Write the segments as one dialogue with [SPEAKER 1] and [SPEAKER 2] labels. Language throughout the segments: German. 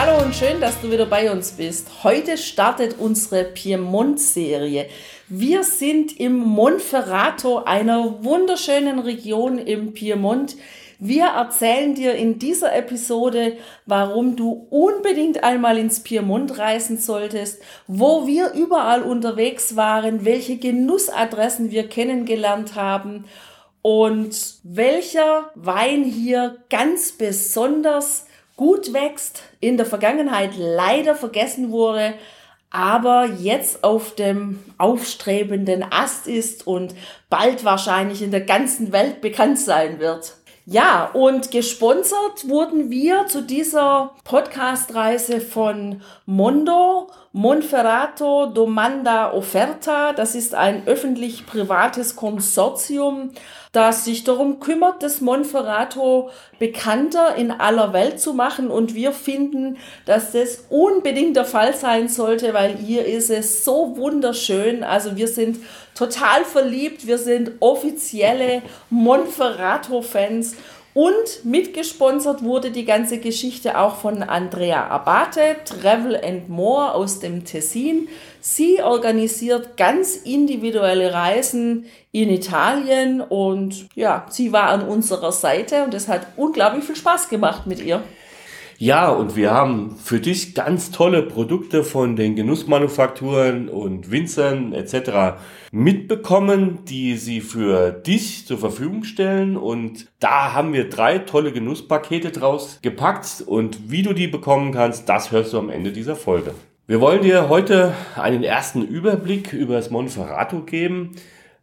[SPEAKER 1] Hallo und schön, dass du wieder bei uns bist. Heute startet unsere Piemont-Serie. Wir sind im Monferrato, einer wunderschönen Region im Piemont. Wir erzählen dir in dieser Episode, warum du unbedingt einmal ins Piemont reisen solltest, wo wir überall unterwegs waren, welche Genussadressen wir kennengelernt haben und welcher Wein hier ganz besonders gut wächst, in der Vergangenheit leider vergessen wurde, aber jetzt auf dem aufstrebenden Ast ist und bald wahrscheinlich in der ganzen Welt bekannt sein wird. Ja, und gesponsert wurden wir zu dieser Podcast-Reise von Mondo, Monferrato Domanda Offerta. Das ist ein öffentlich-privates Konsortium, das sich darum kümmert, das Monferrato bekannter in aller Welt zu machen. Und wir finden, dass das unbedingt der Fall sein sollte, weil hier ist es so wunderschön. Also wir sind total verliebt. Wir sind offizielle Monferrato-Fans. Und mitgesponsert wurde die ganze Geschichte auch von Andrea Abate, Travel and More aus dem Tessin. Sie organisiert ganz individuelle Reisen in Italien und ja, sie war an unserer Seite und es hat unglaublich viel Spaß gemacht mit ihr.
[SPEAKER 2] Ja, und wir haben für dich ganz tolle Produkte von den Genussmanufakturen und Winzern etc. mitbekommen, die sie für dich zur Verfügung stellen. Und da haben wir drei tolle Genusspakete draus gepackt. Und wie du die bekommen kannst, das hörst du am Ende dieser Folge. Wir wollen dir heute einen ersten Überblick über das Monferrato geben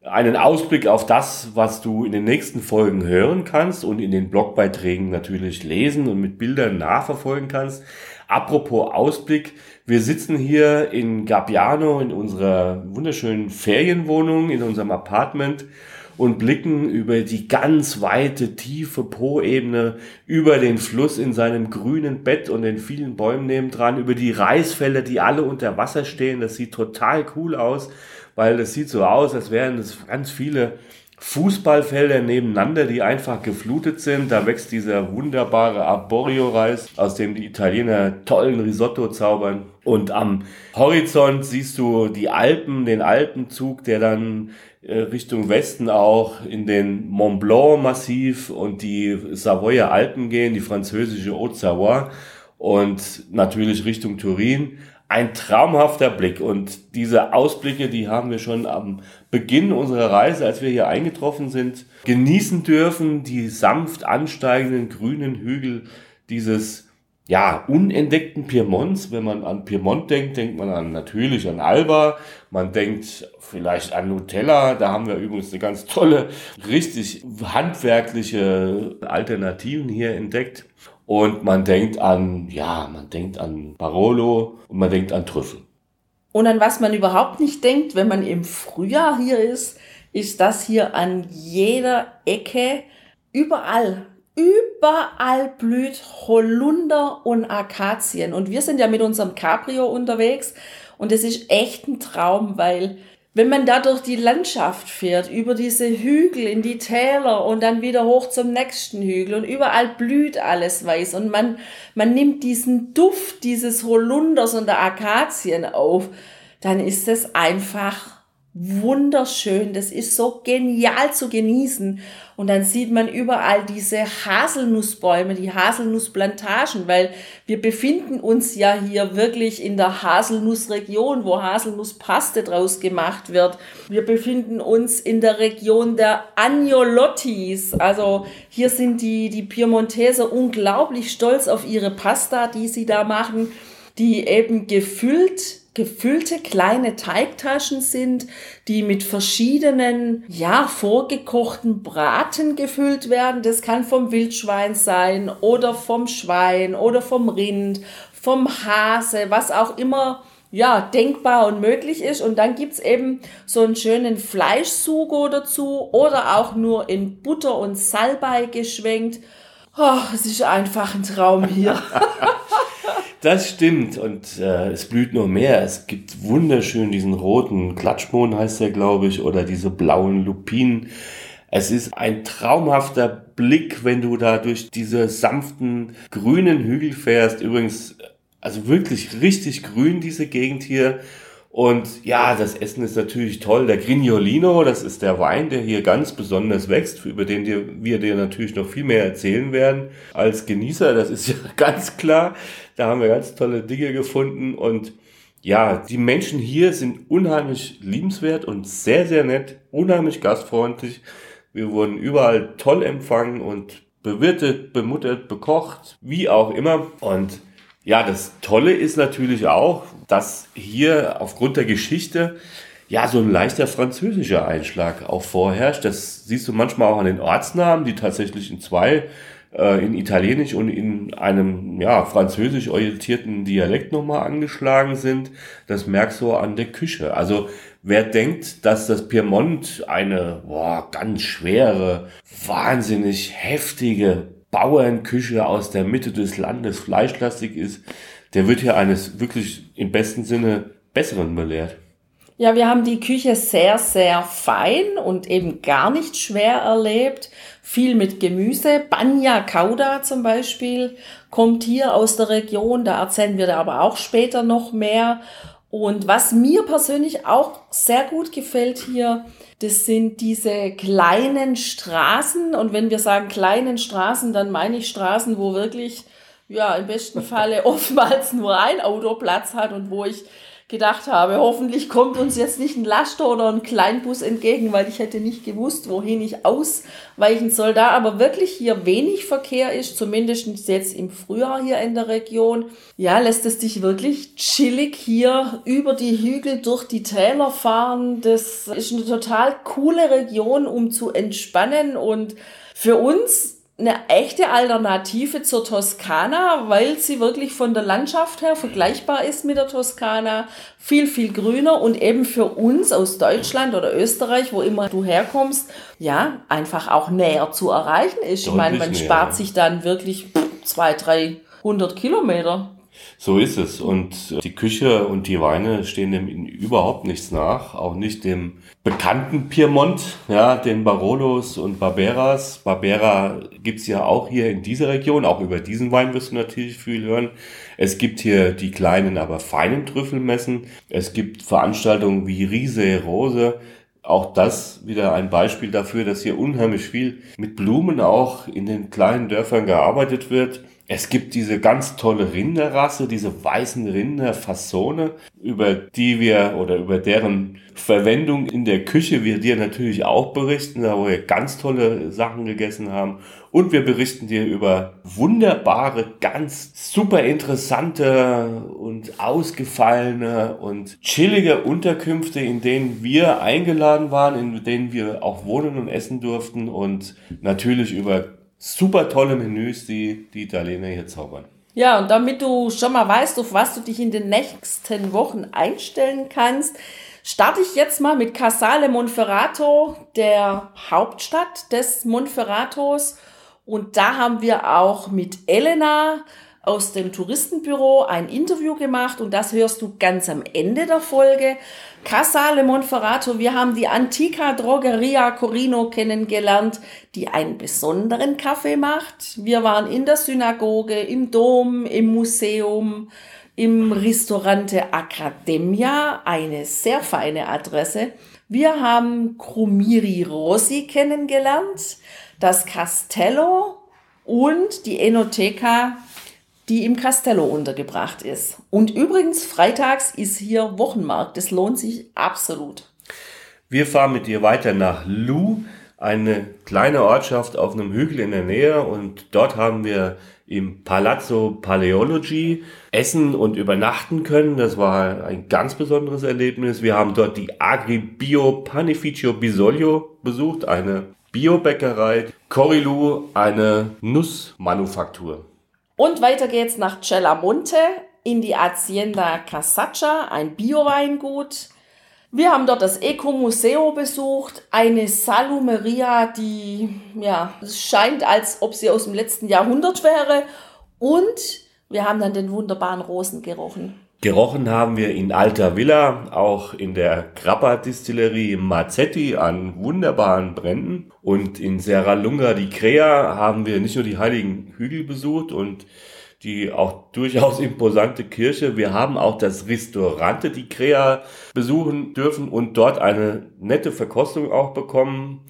[SPEAKER 2] einen Ausblick auf das, was du in den nächsten Folgen hören kannst und in den Blogbeiträgen natürlich lesen und mit Bildern nachverfolgen kannst. Apropos Ausblick, wir sitzen hier in Gabbiano in unserer wunderschönen Ferienwohnung, in unserem Apartment und blicken über die ganz weite, tiefe Po-Ebene, über den Fluss in seinem grünen Bett und den vielen Bäumen nebendran, über die Reisfelder, die alle unter Wasser stehen. Das sieht total cool aus weil es sieht so aus, als wären es ganz viele Fußballfelder nebeneinander, die einfach geflutet sind. Da wächst dieser wunderbare Arborio-Reis, aus dem die Italiener tollen Risotto zaubern. Und am Horizont siehst du die Alpen, den Alpenzug, der dann äh, Richtung Westen auch in den Mont Blanc-Massiv und die Savoyer Alpen gehen, die französische Haute-Savoie und natürlich Richtung Turin ein traumhafter Blick. Und diese Ausblicke, die haben wir schon am Beginn unserer Reise, als wir hier eingetroffen sind, genießen dürfen. Die sanft ansteigenden grünen Hügel dieses ja, unentdeckten Piemonts. Wenn man an Piemont denkt, denkt man an, natürlich an Alba. Man denkt vielleicht an Nutella. Da haben wir übrigens eine ganz tolle, richtig handwerkliche Alternativen hier entdeckt. Und man denkt an, ja, man denkt an Barolo und man denkt an Trüffel.
[SPEAKER 1] Und an was man überhaupt nicht denkt, wenn man im Frühjahr hier ist, ist, dass hier an jeder Ecke, überall, überall blüht Holunder und Akazien. Und wir sind ja mit unserem Cabrio unterwegs und es ist echt ein Traum, weil wenn man da durch die Landschaft fährt, über diese Hügel in die Täler und dann wieder hoch zum nächsten Hügel und überall blüht alles weiß und man, man nimmt diesen Duft dieses Holunders und der Akazien auf, dann ist es einfach wunderschön. Das ist so genial zu genießen. Und dann sieht man überall diese Haselnussbäume, die Haselnussplantagen, weil wir befinden uns ja hier wirklich in der Haselnussregion, wo Haselnusspaste draus gemacht wird. Wir befinden uns in der Region der Agnolottis. Also hier sind die, die Piemonteser unglaublich stolz auf ihre Pasta, die sie da machen, die eben gefüllt gefüllte kleine Teigtaschen sind, die mit verschiedenen, ja, vorgekochten Braten gefüllt werden. Das kann vom Wildschwein sein oder vom Schwein oder vom Rind, vom Hase, was auch immer ja, denkbar und möglich ist. Und dann gibt's eben so einen schönen Fleischsugo dazu oder auch nur in Butter und Salbei geschwenkt. Oh, es ist einfach ein Traum hier.
[SPEAKER 2] das stimmt und äh, es blüht nur mehr. Es gibt wunderschön diesen roten Klatschmohn heißt der, glaube ich, oder diese blauen Lupinen. Es ist ein traumhafter Blick, wenn du da durch diese sanften grünen Hügel fährst. Übrigens, also wirklich richtig grün diese Gegend hier. Und ja, das Essen ist natürlich toll. Der Grignolino, das ist der Wein, der hier ganz besonders wächst, über den wir dir natürlich noch viel mehr erzählen werden als Genießer. Das ist ja ganz klar. Da haben wir ganz tolle Dinge gefunden. Und ja, die Menschen hier sind unheimlich liebenswert und sehr, sehr nett, unheimlich gastfreundlich. Wir wurden überall toll empfangen und bewirtet, bemuttert, bekocht, wie auch immer. Und ja, das Tolle ist natürlich auch, dass hier aufgrund der Geschichte ja so ein leichter französischer Einschlag auch vorherrscht. Das siehst du manchmal auch an den Ortsnamen, die tatsächlich in zwei, in Italienisch und in einem ja französisch orientierten Dialekt nochmal angeschlagen sind. Das merkst du an der Küche. Also Wer denkt, dass das Piemont eine boah, ganz schwere, wahnsinnig heftige Bauernküche aus der Mitte des Landes fleischlastig ist, der wird hier eines wirklich im besten Sinne Besseren belehrt.
[SPEAKER 1] Ja, wir haben die Küche sehr, sehr fein und eben gar nicht schwer erlebt. Viel mit Gemüse. Banya Kauda zum Beispiel kommt hier aus der Region. Da erzählen wir da aber auch später noch mehr. Und was mir persönlich auch sehr gut gefällt hier, das sind diese kleinen Straßen. Und wenn wir sagen kleinen Straßen, dann meine ich Straßen, wo wirklich, ja, im besten Falle oftmals nur ein Auto Platz hat und wo ich gedacht habe, hoffentlich kommt uns jetzt nicht ein Laster oder ein Kleinbus entgegen, weil ich hätte nicht gewusst, wohin ich ausweichen soll. Da aber wirklich hier wenig Verkehr ist, zumindest jetzt im Frühjahr hier in der Region, ja, lässt es dich wirklich chillig hier über die Hügel durch die Täler fahren. Das ist eine total coole Region, um zu entspannen und für uns eine echte Alternative zur Toskana, weil sie wirklich von der Landschaft her vergleichbar ist mit der Toskana, viel, viel grüner und eben für uns aus Deutschland oder Österreich, wo immer du herkommst, ja, einfach auch näher zu erreichen ist. Deutlich ich meine, man näher. spart sich dann wirklich zwei, drei hundert Kilometer.
[SPEAKER 2] So ist es. Und die Küche und die Weine stehen dem überhaupt nichts nach. Auch nicht dem bekannten Piemont, ja, den Barolos und Barberas. Barbera gibt's ja auch hier in dieser Region. Auch über diesen Wein wirst du natürlich viel hören. Es gibt hier die kleinen, aber feinen Trüffelmessen. Es gibt Veranstaltungen wie Riese Rose. Auch das wieder ein Beispiel dafür, dass hier unheimlich viel mit Blumen auch in den kleinen Dörfern gearbeitet wird. Es gibt diese ganz tolle Rinderrasse, diese weißen Rinderfassone, über die wir oder über deren Verwendung in der Küche wir dir natürlich auch berichten, da wo wir ganz tolle Sachen gegessen haben. Und wir berichten dir über wunderbare, ganz super interessante und ausgefallene und chillige Unterkünfte, in denen wir eingeladen waren, in denen wir auch wohnen und essen durften und natürlich über super tolle Menüs, die die Italiener hier zaubern.
[SPEAKER 1] Ja, und damit du schon mal weißt, auf was du dich in den nächsten Wochen einstellen kannst, starte ich jetzt mal mit Casale Monferrato, der Hauptstadt des Monferratos. Und da haben wir auch mit Elena aus dem Touristenbüro ein Interview gemacht und das hörst du ganz am Ende der Folge. Casale Monferrato, wir haben die Antica Drogeria Corino kennengelernt, die einen besonderen Kaffee macht. Wir waren in der Synagoge, im Dom, im Museum, im Ristorante Accademia, eine sehr feine Adresse. Wir haben Crumiri Rossi kennengelernt, das Castello und die Enoteca die im Castello untergebracht ist. Und übrigens, freitags ist hier Wochenmarkt. Das lohnt sich absolut.
[SPEAKER 2] Wir fahren mit dir weiter nach Lou, eine kleine Ortschaft auf einem Hügel in der Nähe. Und dort haben wir im Palazzo Paleology essen und übernachten können. Das war ein ganz besonderes Erlebnis. Wir haben dort die Agribio Panificio Bisoglio besucht, eine Biobäckerei. Corilu, eine Nussmanufaktur.
[SPEAKER 1] Und weiter geht's nach Cellamonte, in die Hacienda Casaccia, ein Bioweingut. Wir haben dort das Eco-Museo besucht, eine Salumeria, die, ja, es scheint, als ob sie aus dem letzten Jahrhundert wäre. Und wir haben dann den wunderbaren Rosen gerochen.
[SPEAKER 2] Gerochen haben wir in Alta Villa, auch in der Grappa-Distillerie Mazzetti an wunderbaren Bränden. Und in Serra Lunga di Crea haben wir nicht nur die Heiligen Hügel besucht und die auch durchaus imposante Kirche. Wir haben auch das Ristorante di Crea besuchen dürfen und dort eine nette Verkostung auch bekommen.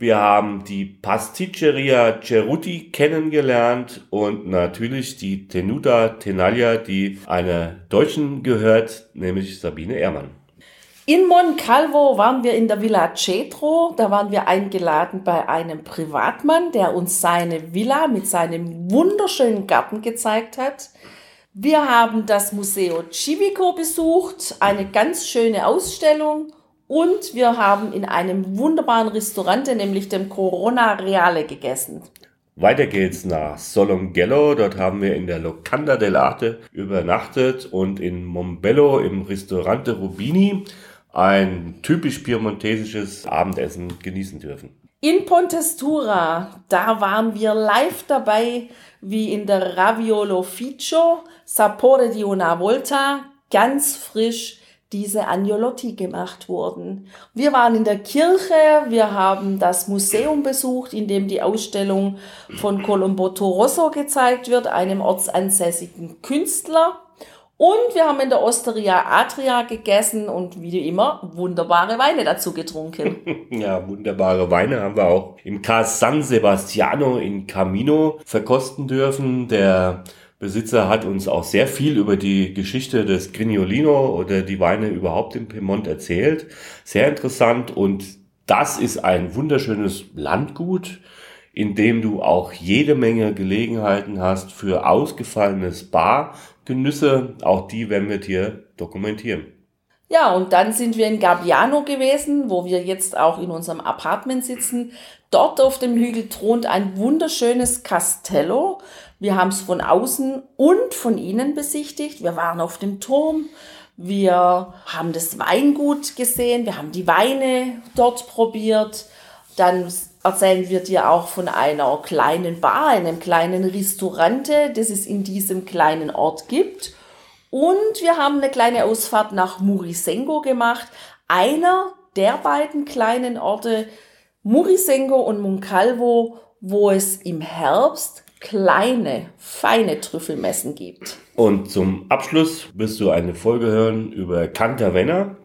[SPEAKER 2] Wir haben die Pasticceria Ceruti kennengelernt und natürlich die Tenuta Tenaglia, die einer Deutschen gehört, nämlich Sabine Ehrmann.
[SPEAKER 1] In Moncalvo waren wir in der Villa Cetro. Da waren wir eingeladen bei einem Privatmann, der uns seine Villa mit seinem wunderschönen Garten gezeigt hat. Wir haben das Museo Civico besucht, eine ganz schöne Ausstellung. Und wir haben in einem wunderbaren Restaurant, nämlich dem Corona Reale, gegessen.
[SPEAKER 2] Weiter geht's nach Solongello. Dort haben wir in der Locanda dell'Arte übernachtet und in Mombello im Ristorante Rubini ein typisch piemontesisches Abendessen genießen dürfen.
[SPEAKER 1] In Pontestura, da waren wir live dabei, wie in der Raviolo Ficcio, Sapore di una Volta, ganz frisch diese Agnolotti gemacht wurden. Wir waren in der Kirche, wir haben das Museum besucht, in dem die Ausstellung von Colombo Torosso gezeigt wird, einem ortsansässigen Künstler. Und wir haben in der Osteria Adria gegessen und wie immer wunderbare Weine dazu getrunken.
[SPEAKER 2] ja, wunderbare Weine haben wir auch im Cas San Sebastiano in Camino verkosten dürfen. Der Besitzer hat uns auch sehr viel über die Geschichte des Grignolino oder die Weine überhaupt im Piemont erzählt. Sehr interessant und das ist ein wunderschönes Landgut in dem du auch jede Menge Gelegenheiten hast für ausgefallene Spa-Genüsse. Auch die werden wir dir dokumentieren.
[SPEAKER 1] Ja, und dann sind wir in Gabbiano gewesen, wo wir jetzt auch in unserem Apartment sitzen. Dort auf dem Hügel thront ein wunderschönes Castello. Wir haben es von außen und von innen besichtigt. Wir waren auf dem Turm. Wir haben das Weingut gesehen. Wir haben die Weine dort probiert. Dann erzählen wir dir auch von einer kleinen Bar, einem kleinen Restaurante, das es in diesem kleinen Ort gibt. Und wir haben eine kleine Ausfahrt nach Murisengo gemacht, einer der beiden kleinen Orte, Murisengo und Moncalvo, wo es im Herbst kleine, feine Trüffelmessen gibt.
[SPEAKER 2] Und zum Abschluss wirst du eine Folge hören über Cantavenna.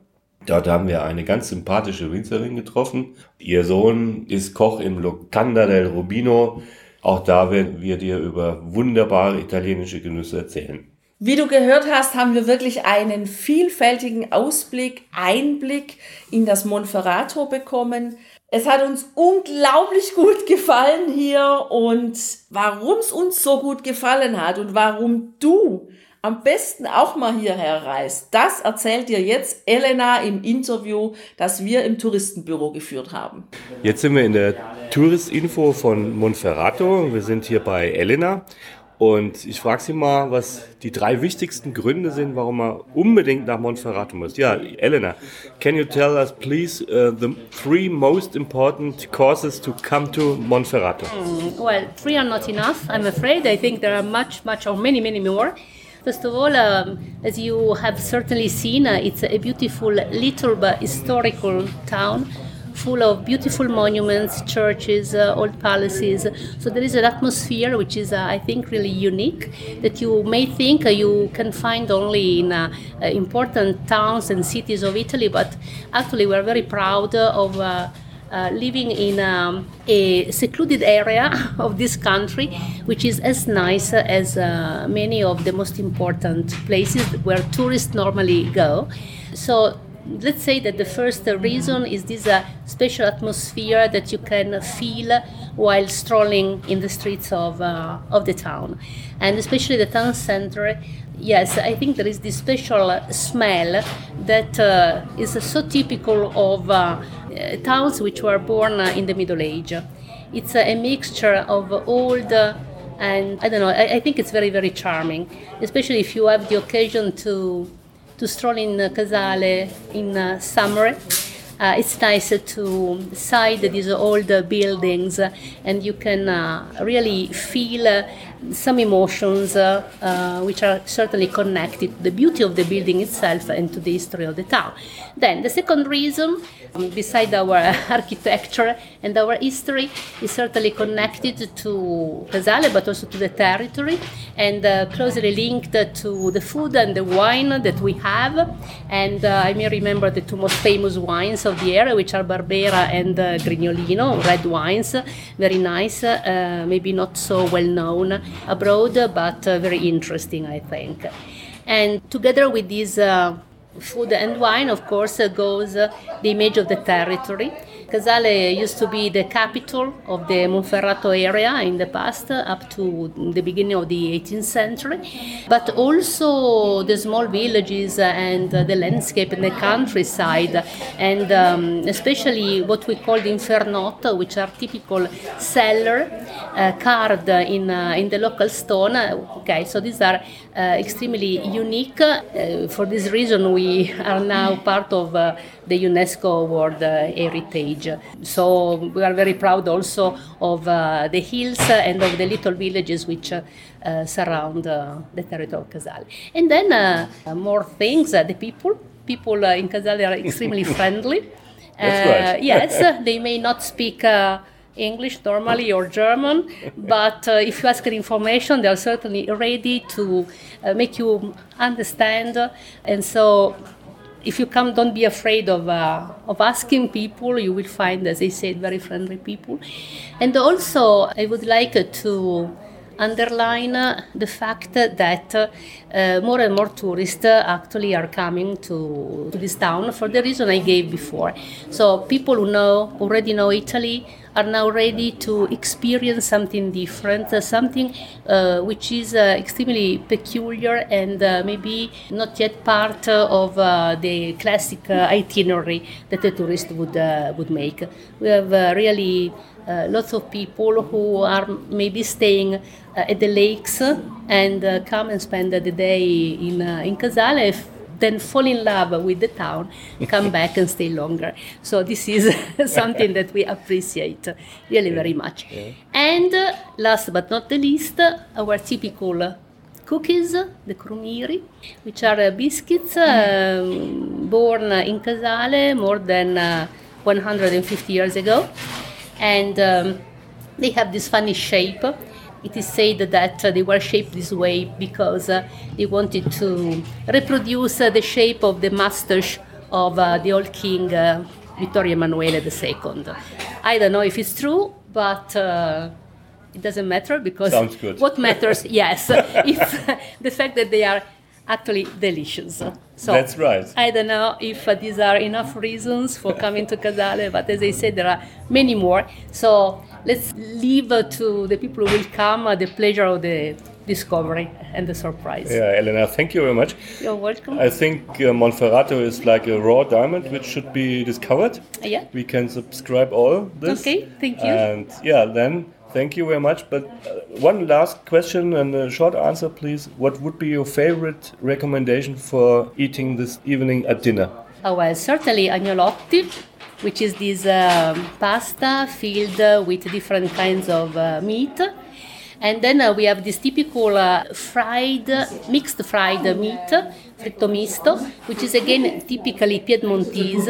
[SPEAKER 2] Dort haben wir eine ganz sympathische Winzerin getroffen. Ihr Sohn ist Koch im Locanda del Rubino. Auch da werden wir dir über wunderbare italienische Genüsse erzählen.
[SPEAKER 1] Wie du gehört hast, haben wir wirklich einen vielfältigen Ausblick, Einblick in das Monferrato bekommen. Es hat uns unglaublich gut gefallen hier und warum es uns so gut gefallen hat und warum du am besten auch mal hierher reist, das erzählt dir jetzt Elena im Interview, das wir im Touristenbüro geführt haben.
[SPEAKER 2] Jetzt sind wir in der Touristinfo von Monferrato. Wir sind hier bei Elena und ich frage Sie mal, was die drei wichtigsten Gründe sind, warum man unbedingt nach Monferrato muss. Ja, Elena, can you tell us please uh, the three most important causes to come to Monferrato?
[SPEAKER 3] Mm, well, three are not enough, I'm afraid. I think there are much, much or many, many more. First of all, um, as you have certainly seen, uh, it's a beautiful little but historical town full of beautiful monuments, churches, uh, old palaces. So there is an atmosphere which is, uh, I think, really unique that you may think uh, you can find only in uh, uh, important towns and cities of Italy, but actually we're very proud of uh, living in um, a secluded area of this country, which is as nice as uh, many of the most important places where tourists normally go. So let's say that the first reason is this uh, special atmosphere that you can feel while strolling in the streets of, uh, of the town. And especially the town center, yes, I think there is this special smell that uh, is so typical of uh, towns which were born in the Middle Age. It's a mixture of old and I don't know. I, I think it's very very charming, especially if you have the occasion to to stroll in Casale in uh, summer. Uh, it's nice to side these old buildings and you can uh, really feel uh, some emotions uh, uh, which are certainly connected to the beauty of the building itself and to the history of the town. Then the second reason, um, beside our architecture and our history, is certainly connected to Casale but also to the territory and uh, closely linked to the food and the wine that we have. And uh, I may remember the two most famous wines of the area, which are Barbera and uh, Grignolino, red wines, very nice, uh, maybe not so well known abroad, but uh, very interesting, I think. And together with this uh, food and wine, of course, uh, goes uh, the image of the territory. Casale used to be the capital of the Monferrato area in the past, uh, up to the beginning of the 18th century, but also the small villages and uh, the landscape and the countryside, and um, especially what we call the infernotto, which are typical cellar uh, carved in, uh, in the local stone. Okay, so these are uh, Uh, extremely unique. Uh, for this reason, we are now part of uh, the UNESCO World uh, Heritage. So we are very proud also of uh, the hills and of the little villages which surround the territory of Casale. And then more things, the people. People in Casale are extremely friendly.
[SPEAKER 2] That's Right.
[SPEAKER 3] yes, they may not speak. English normally or German, but uh, if you ask for information, they are certainly ready to uh, make you understand. And so, if you come, don't be afraid of uh, of asking people. You will find, as I said, very friendly people. And also, I would like to underline the fact that uh, more and more tourists actually are coming to, to this town for the reason I gave before. So people who know already know Italy are now ready to experience something different, uh, something uh, which is uh, extremely peculiar and maybe not yet part of the classic itinerary that a tourist would would make. We have really uh, lots of people who are maybe staying uh, at the lakes and uh, come and spend the day in, in Casale, then fall in love with the town, come back and stay longer. So this is something that we appreciate really very much. Yeah. And last but not the least, our typical cookies, the crumiri, which are biscuits um, born in Casale more than uh, 150 years ago and um, they have this funny shape. It is said that uh, they were shaped this way because uh, they wanted to reproduce uh, the shape of the mustache of uh, the old king uh, Vittorio Emanuele II. I don't know if it's true, but uh, it doesn't matter because what matters, yes, if the fact that they are actually delicious.
[SPEAKER 2] So That's right.
[SPEAKER 3] I don't know if uh, these are enough reasons for coming to Casale, but as I said, there are many more. So let's leave uh, to the people who will come uh, the pleasure of the discovery and the surprise.
[SPEAKER 2] Yeah, Elena, thank you very much.
[SPEAKER 3] You're welcome.
[SPEAKER 2] I think uh, Monferrato is like a raw diamond which should be discovered.
[SPEAKER 3] Yeah.
[SPEAKER 2] We can subscribe all this.
[SPEAKER 3] Okay, thank you.
[SPEAKER 2] And yeah, then Thank you very much. But uh, one last question and a short answer, please. What would be your favorite recommendation for eating this evening at dinner?
[SPEAKER 3] Oh, well, certainly agnolotti, which is this um, pasta filled with different kinds of uh, meat. And then uh, we have this typical uh, fried, mixed fried meat, fritto misto, which is again typically Piedmontese.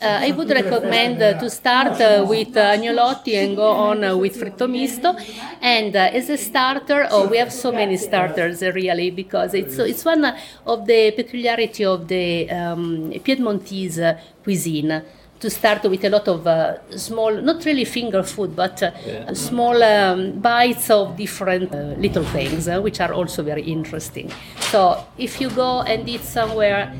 [SPEAKER 3] Uh, I would recommend uh, to start uh, with agnolotti and go on with fritto misto. And as a starter, oh, we have so many starters really because it's it's one of the peculiarity of the um, Piedmontese cuisine to start with a lot of uh, small, not really finger food, but uh, yeah. small um, bites of different uh, little things, which are also very interesting. So if you go and eat somewhere,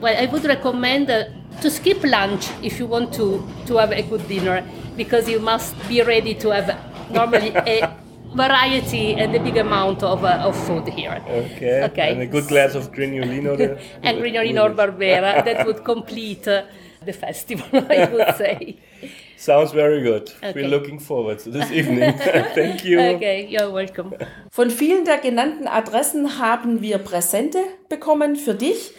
[SPEAKER 3] well, I would recommend to skip lunch if you want to, to have a good dinner because you must be ready to have normally a variety and a big amount of, uh, of food here.
[SPEAKER 2] Okay. okay. And a good glass of Grignolino there.
[SPEAKER 3] and Grignolino or Barbera that would complete uh, the festival, I would say.
[SPEAKER 2] Sounds very good. Okay. We're looking forward to this evening. Thank you.
[SPEAKER 3] Okay, you're welcome.
[SPEAKER 1] Von vielen der genannten Adressen haben wir Präsente bekommen für dich.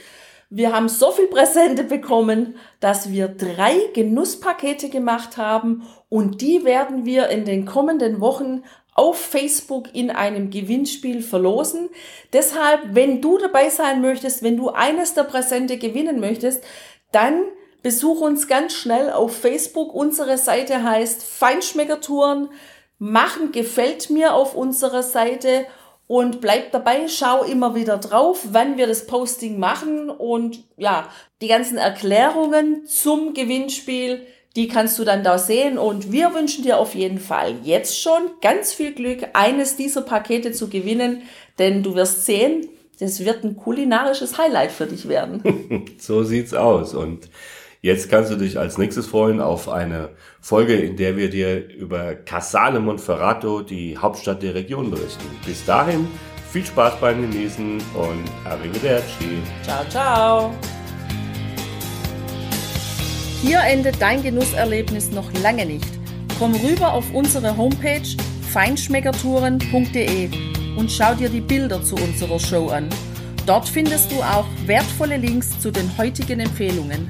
[SPEAKER 1] Wir haben so viel Präsente bekommen, dass wir drei Genusspakete gemacht haben und die werden wir in den kommenden Wochen auf Facebook in einem Gewinnspiel verlosen. Deshalb, wenn du dabei sein möchtest, wenn du eines der Präsente gewinnen möchtest, dann besuch uns ganz schnell auf Facebook. Unsere Seite heißt Feinschmeckertouren. Machen gefällt mir auf unserer Seite und bleib dabei, schau immer wieder drauf, wann wir das Posting machen und ja, die ganzen Erklärungen zum Gewinnspiel, die kannst du dann da sehen und wir wünschen dir auf jeden Fall jetzt schon ganz viel Glück, eines dieser Pakete zu gewinnen, denn du wirst sehen, das wird ein kulinarisches Highlight für dich werden.
[SPEAKER 2] so sieht's aus und Jetzt kannst du dich als nächstes freuen auf eine Folge, in der wir dir über Casale Monferrato, die Hauptstadt der Region, berichten. Bis dahin, viel Spaß beim Genießen und Arrivederci.
[SPEAKER 1] Ciao, ciao. Hier endet dein Genusserlebnis noch lange nicht. Komm rüber auf unsere Homepage feinschmeckertouren.de und schau dir die Bilder zu unserer Show an. Dort findest du auch wertvolle Links zu den heutigen Empfehlungen.